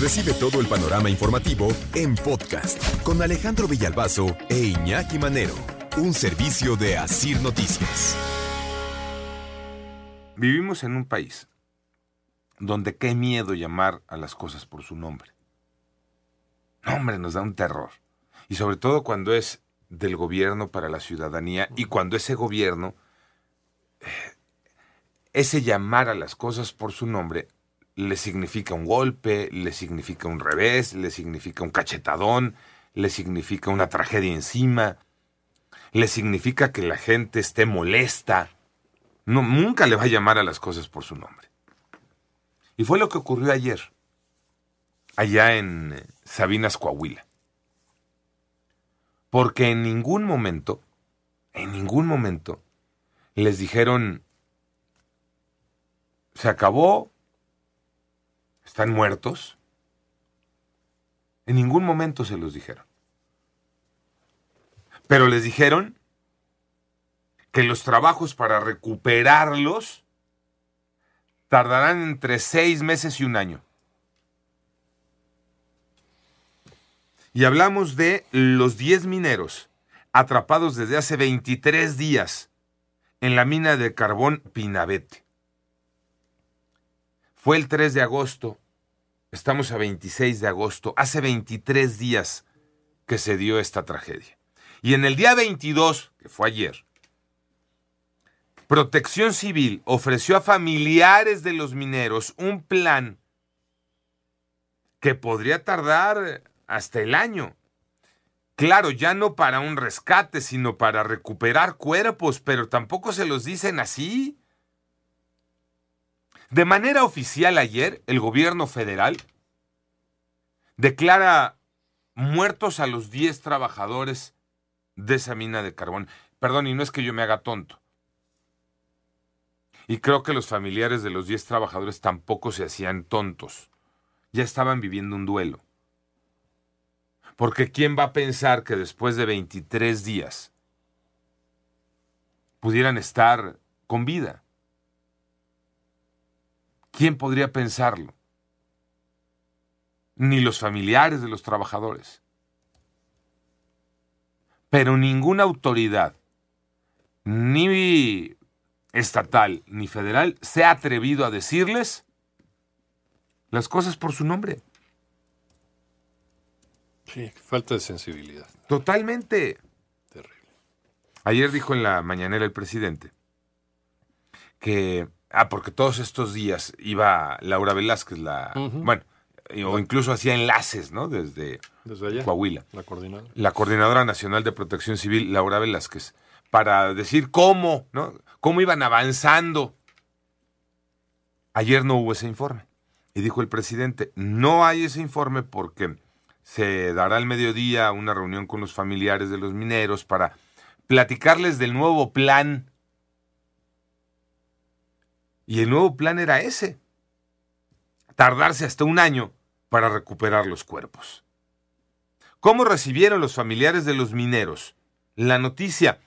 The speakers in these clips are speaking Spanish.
Recibe todo el panorama informativo en podcast con Alejandro Villalbazo e Iñaki Manero, un servicio de Asir Noticias. Vivimos en un país donde qué miedo llamar a las cosas por su nombre. Hombre, nos da un terror. Y sobre todo cuando es del gobierno para la ciudadanía y cuando ese gobierno, eh, ese llamar a las cosas por su nombre, le significa un golpe, le significa un revés, le significa un cachetadón, le significa una tragedia encima, le significa que la gente esté molesta. No, nunca le va a llamar a las cosas por su nombre. Y fue lo que ocurrió ayer, allá en eh, Sabinas, Coahuila. Porque en ningún momento, en ningún momento, les dijeron, se acabó, están muertos. En ningún momento se los dijeron. Pero les dijeron que los trabajos para recuperarlos tardarán entre seis meses y un año. Y hablamos de los 10 mineros atrapados desde hace 23 días en la mina de carbón Pinabete. Fue el 3 de agosto, estamos a 26 de agosto, hace 23 días que se dio esta tragedia. Y en el día 22, que fue ayer, Protección Civil ofreció a familiares de los mineros un plan que podría tardar hasta el año. Claro, ya no para un rescate, sino para recuperar cuerpos, pero tampoco se los dicen así. De manera oficial ayer, el gobierno federal declara muertos a los 10 trabajadores de esa mina de carbón. Perdón, y no es que yo me haga tonto. Y creo que los familiares de los 10 trabajadores tampoco se hacían tontos. Ya estaban viviendo un duelo. Porque ¿quién va a pensar que después de 23 días pudieran estar con vida? ¿Quién podría pensarlo? Ni los familiares de los trabajadores. Pero ninguna autoridad, ni estatal ni federal, se ha atrevido a decirles las cosas por su nombre. Sí, falta de sensibilidad. Totalmente. Terrible. Ayer dijo en la mañanera el presidente que, ah, porque todos estos días iba Laura Velázquez, la, bueno, o incluso hacía enlaces, ¿no? Desde, Desde allá. Coahuila. La coordinadora. La Coordinadora Nacional de Protección Civil, Laura Velázquez, para decir cómo, ¿no? Cómo iban avanzando. Ayer no hubo ese informe. Y dijo el presidente, no hay ese informe porque se dará al mediodía una reunión con los familiares de los mineros para platicarles del nuevo plan. Y el nuevo plan era ese, tardarse hasta un año para recuperar los cuerpos. ¿Cómo recibieron los familiares de los mineros la noticia?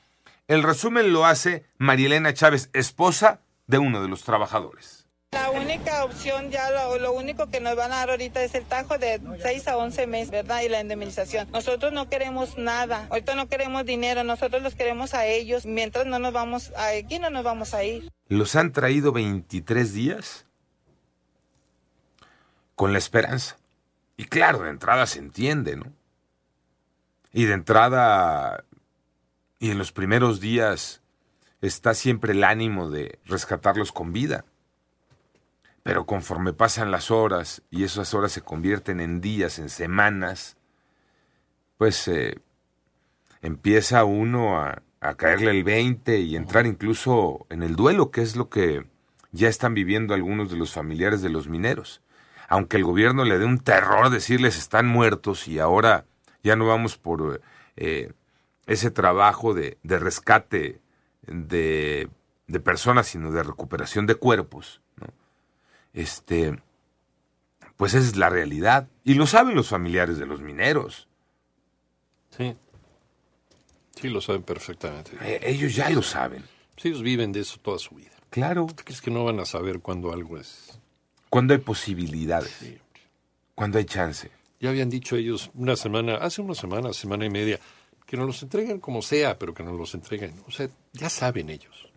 El resumen lo hace Marielena Chávez, esposa de uno de los trabajadores. La única opción, ya lo, lo, único que nos van a dar ahorita es el tajo de 6 a 11 meses, ¿verdad? Y la indemnización. Nosotros no queremos nada, ahorita no queremos dinero, nosotros los queremos a ellos. Mientras no nos vamos, a, aquí no nos vamos a ir. ¿Los han traído 23 días? Con la esperanza. Y claro, de entrada se entiende, ¿no? Y de entrada, y en los primeros días, está siempre el ánimo de rescatarlos con vida. Pero conforme pasan las horas y esas horas se convierten en días, en semanas, pues eh, empieza uno a, a, caerle el 20 y entrar incluso en el duelo, que es lo que ya están viviendo algunos de los familiares de los mineros. Aunque el gobierno le dé un terror decirles están muertos y ahora ya no vamos por eh, ese trabajo de, de rescate de, de personas, sino de recuperación de cuerpos. ¿no? este, pues esa es la realidad. Y lo saben los familiares de los mineros. Sí. Sí, lo saben perfectamente. Eh, ellos ya lo saben. Sí, ellos viven de eso toda su vida. Claro. ¿Tú crees que no van a saber cuando algo es? Cuando hay posibilidades. Sí. cuando hay chance. Ya habían dicho ellos una semana, hace una semana, semana y media, que nos los entreguen como sea, pero que nos los entreguen. O sea, ya saben ellos.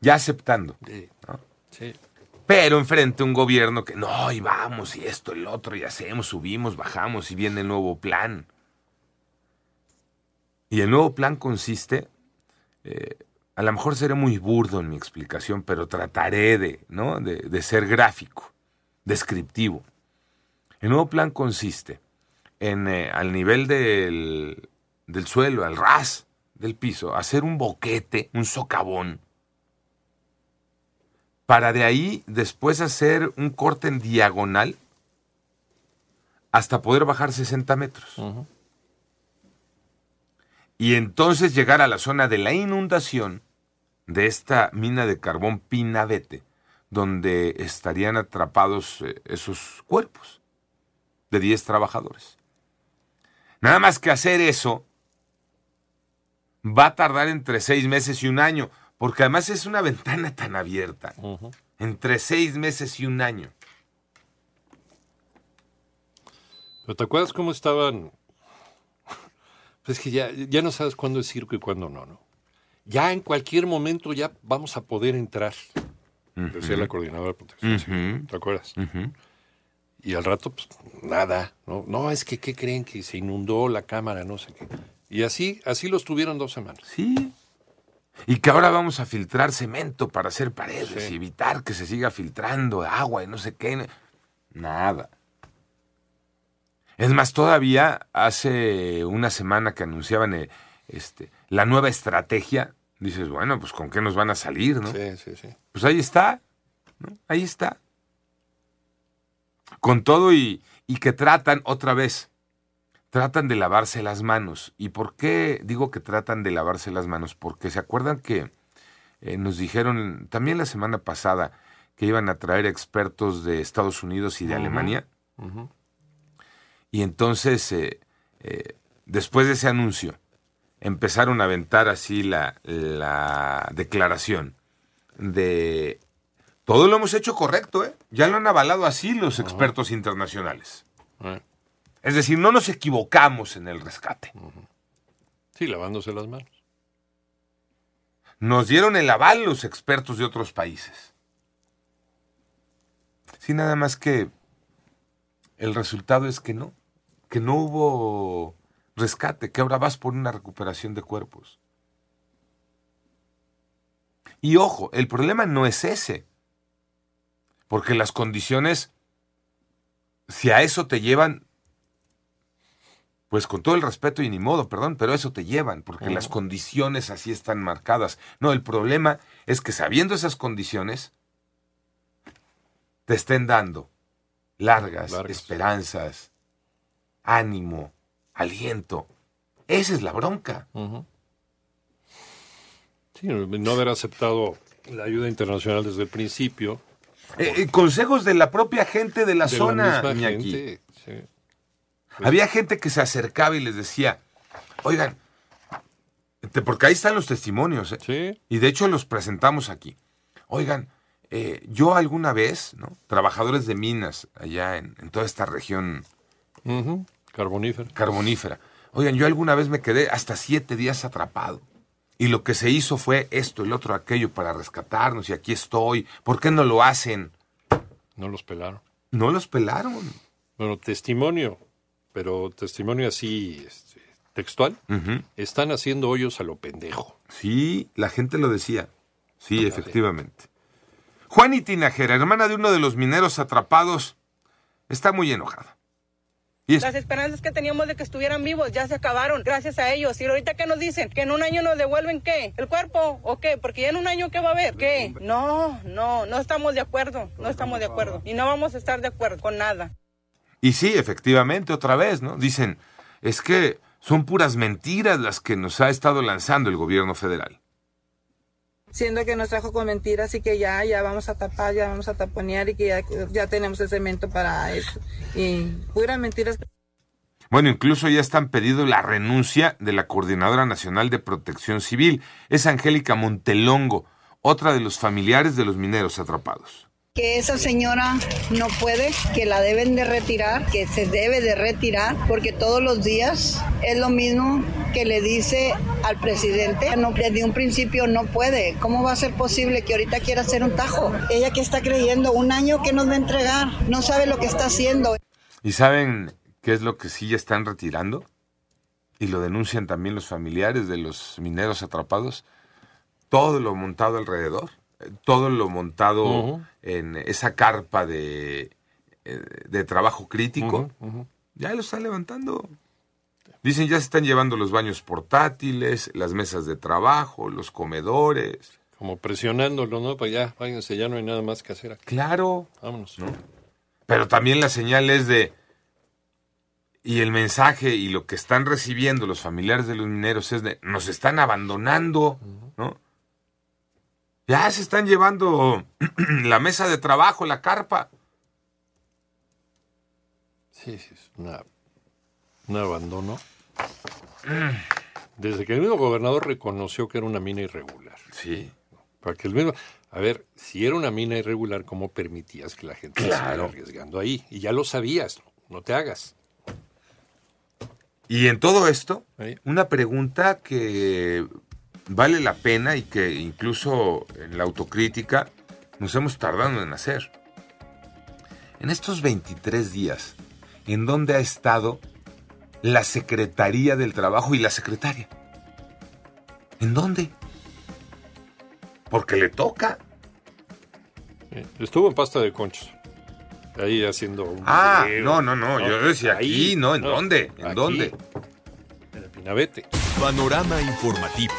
Ya aceptando. Sí. sí. Pero enfrente un gobierno que no, y vamos, y esto, el otro, y hacemos, subimos, bajamos, y viene el nuevo plan. Y el nuevo plan consiste, eh, a lo mejor seré muy burdo en mi explicación, pero trataré de, ¿no? de, ser gráfico, descriptivo. El nuevo plan consiste en, eh, al nivel del, del suelo, al ras del piso, hacer un boquete, un socavón, para de ahí después hacer un corte en diagonal hasta poder bajar 60 metros. Y entonces llegar a la zona de la inundación de esta mina de carbón Pinabete, donde estarían atrapados eh, esos cuerpos de 10 trabajadores. Nada más que hacer eso va a tardar entre seis meses y un año, porque además es una ventana tan abierta, entre seis meses y un año. ¿Pero te acuerdas cómo estaban? Pues que ya, ya no sabes cuándo es circo y cuándo no, ¿no? Ya en cualquier momento ya vamos a poder entrar, decía la coordinadora de protección ¿te acuerdas? Y al rato, pues, nada, ¿no? No, es que, ¿qué creen? Que se inundó la cámara, no sé qué. Y así, así los tuvieron dos semanas. Sí. Y que ahora vamos a filtrar cemento para hacer paredes y evitar que se siga filtrando agua y no sé qué. Nada. Es más, todavía hace una semana que anunciaban eh, este, la nueva estrategia, dices, bueno, pues con qué nos van a salir, ¿no? Sí, sí, sí. Pues ahí está, ¿no? Ahí está. Con todo y, y que tratan otra vez, tratan de lavarse las manos. ¿Y por qué digo que tratan de lavarse las manos? Porque se acuerdan que eh, nos dijeron también la semana pasada que iban a traer expertos de Estados Unidos y de Alemania. Y entonces, eh, eh, después de ese anuncio, empezaron a aventar así la, la declaración de todo lo hemos hecho correcto, ¿eh? Ya lo han avalado así los expertos internacionales. Es decir, no nos equivocamos en el rescate. Sí, lavándose las manos. Nos dieron el aval los expertos de otros países. Sí, nada más que el resultado es que no, que no hubo rescate, que ahora vas por una recuperación de cuerpos. Y ojo, el problema no es ese, porque las condiciones, si a eso te llevan, pues con todo el respeto y ni modo, perdón, pero a eso te llevan, porque las condiciones así están marcadas. No, el problema es que sabiendo esas condiciones, te estén dando largas, Largas. esperanzas, ánimo, aliento. Esa es la bronca. Sí, no haber aceptado la ayuda internacional desde el principio. Eh, eh, consejos de la propia gente de la de zona, la gente. sí. Había gente que se acercaba y les decía, oigan, te- porque ahí están los testimonios, ¿eh? Sí, y de hecho los presentamos aquí. Oigan, eh, yo alguna vez, ¿no? Trabajadores de minas allá en, en toda esta región ujú, carbonífero. carbonífera. Oigan, yo alguna vez me quedé hasta siete días atrapado. Y lo que se hizo fue esto, el otro, aquello para rescatarnos y aquí estoy. ¿Por qué no lo hacen? No los pelaron. No los pelaron. Bueno, testimonio, pero testimonio así este, textual. Están haciendo hoyos a lo pendejo. Sí, la gente lo decía. Sí, efectivamente. Juani Tinajera, hermana de uno de los mineros atrapados, está muy enojada. Es- Las esperanzas que teníamos de que estuvieran vivos ya se acabaron, gracias a ellos. Y ahorita que nos dicen que en un año nos devuelven qué, el cuerpo o qué, porque ya en un año qué va a haber, qué. No, no, no estamos de acuerdo, no estamos de acuerdo y no vamos a estar de acuerdo con nada. Y sí, efectivamente, otra vez, ¿no? Dicen, es que son puras mentiras las que nos ha estado lanzando el gobierno federal. Siendo que nos trajo con mentiras y que ya, ya vamos a tapar, ya vamos a taponear y que ya, ya tenemos el cemento para eso. Y puras mentiras. Bueno, incluso ya están pedido la renuncia de la Coordinadora Nacional de Protección Civil. Es Angélica Montelongo, otra de los familiares de los mineros atrapados. Que esa señora no puede, que la deben de retirar, que se debe de retirar, porque todos los días es lo mismo que le dice al presidente, no, desde un principio no puede. ¿Cómo va a ser posible que ahorita quiera hacer un tajo? Ella que está creyendo, un año que nos va a entregar, no sabe lo que está haciendo. ¿Y saben qué es lo que sí ya están retirando? Y lo denuncian también los familiares de los mineros atrapados. Todo lo montado alrededor todo lo montado en esa carpa de, eh, de trabajo crítico, ya lo están levantando. Dicen ya se están llevando los baños portátiles, las mesas de trabajo, los comedores. Como presionándolo, ¿no? Pues ya, váyanse, ya no hay nada más que hacer aquí. Claro. Vámonos. Pero también la señal es de... Y el mensaje y lo que están recibiendo los familiares de los mineros es de... Nos están abandonando, ¿no? Ya se están llevando la mesa de trabajo, la carpa. Sí, sí, es una, un abandono. Desde que el mismo gobernador reconoció que era una mina irregular. Sí. Para que el mismo. A ver, si era una mina irregular, ¿cómo permitías que la gente se estuviera arriesgando ahí? Y ya lo sabías, no te hagas. Y en todo esto, una pregunta que vale la pena y que incluso en la autocrítica nos hemos tardado en hacer. En estos 23 días, ¿en dónde ha estado la Secretaría del Trabajo y la secretaria? ¿En dónde? Porque le toca. Estuvo en pasta de conchos. Ahí haciendo un. Ah, no, no, no, Yo decía aquí, no, ¿en dónde? ¿En dónde? En el Pinabete. Panorama informativo.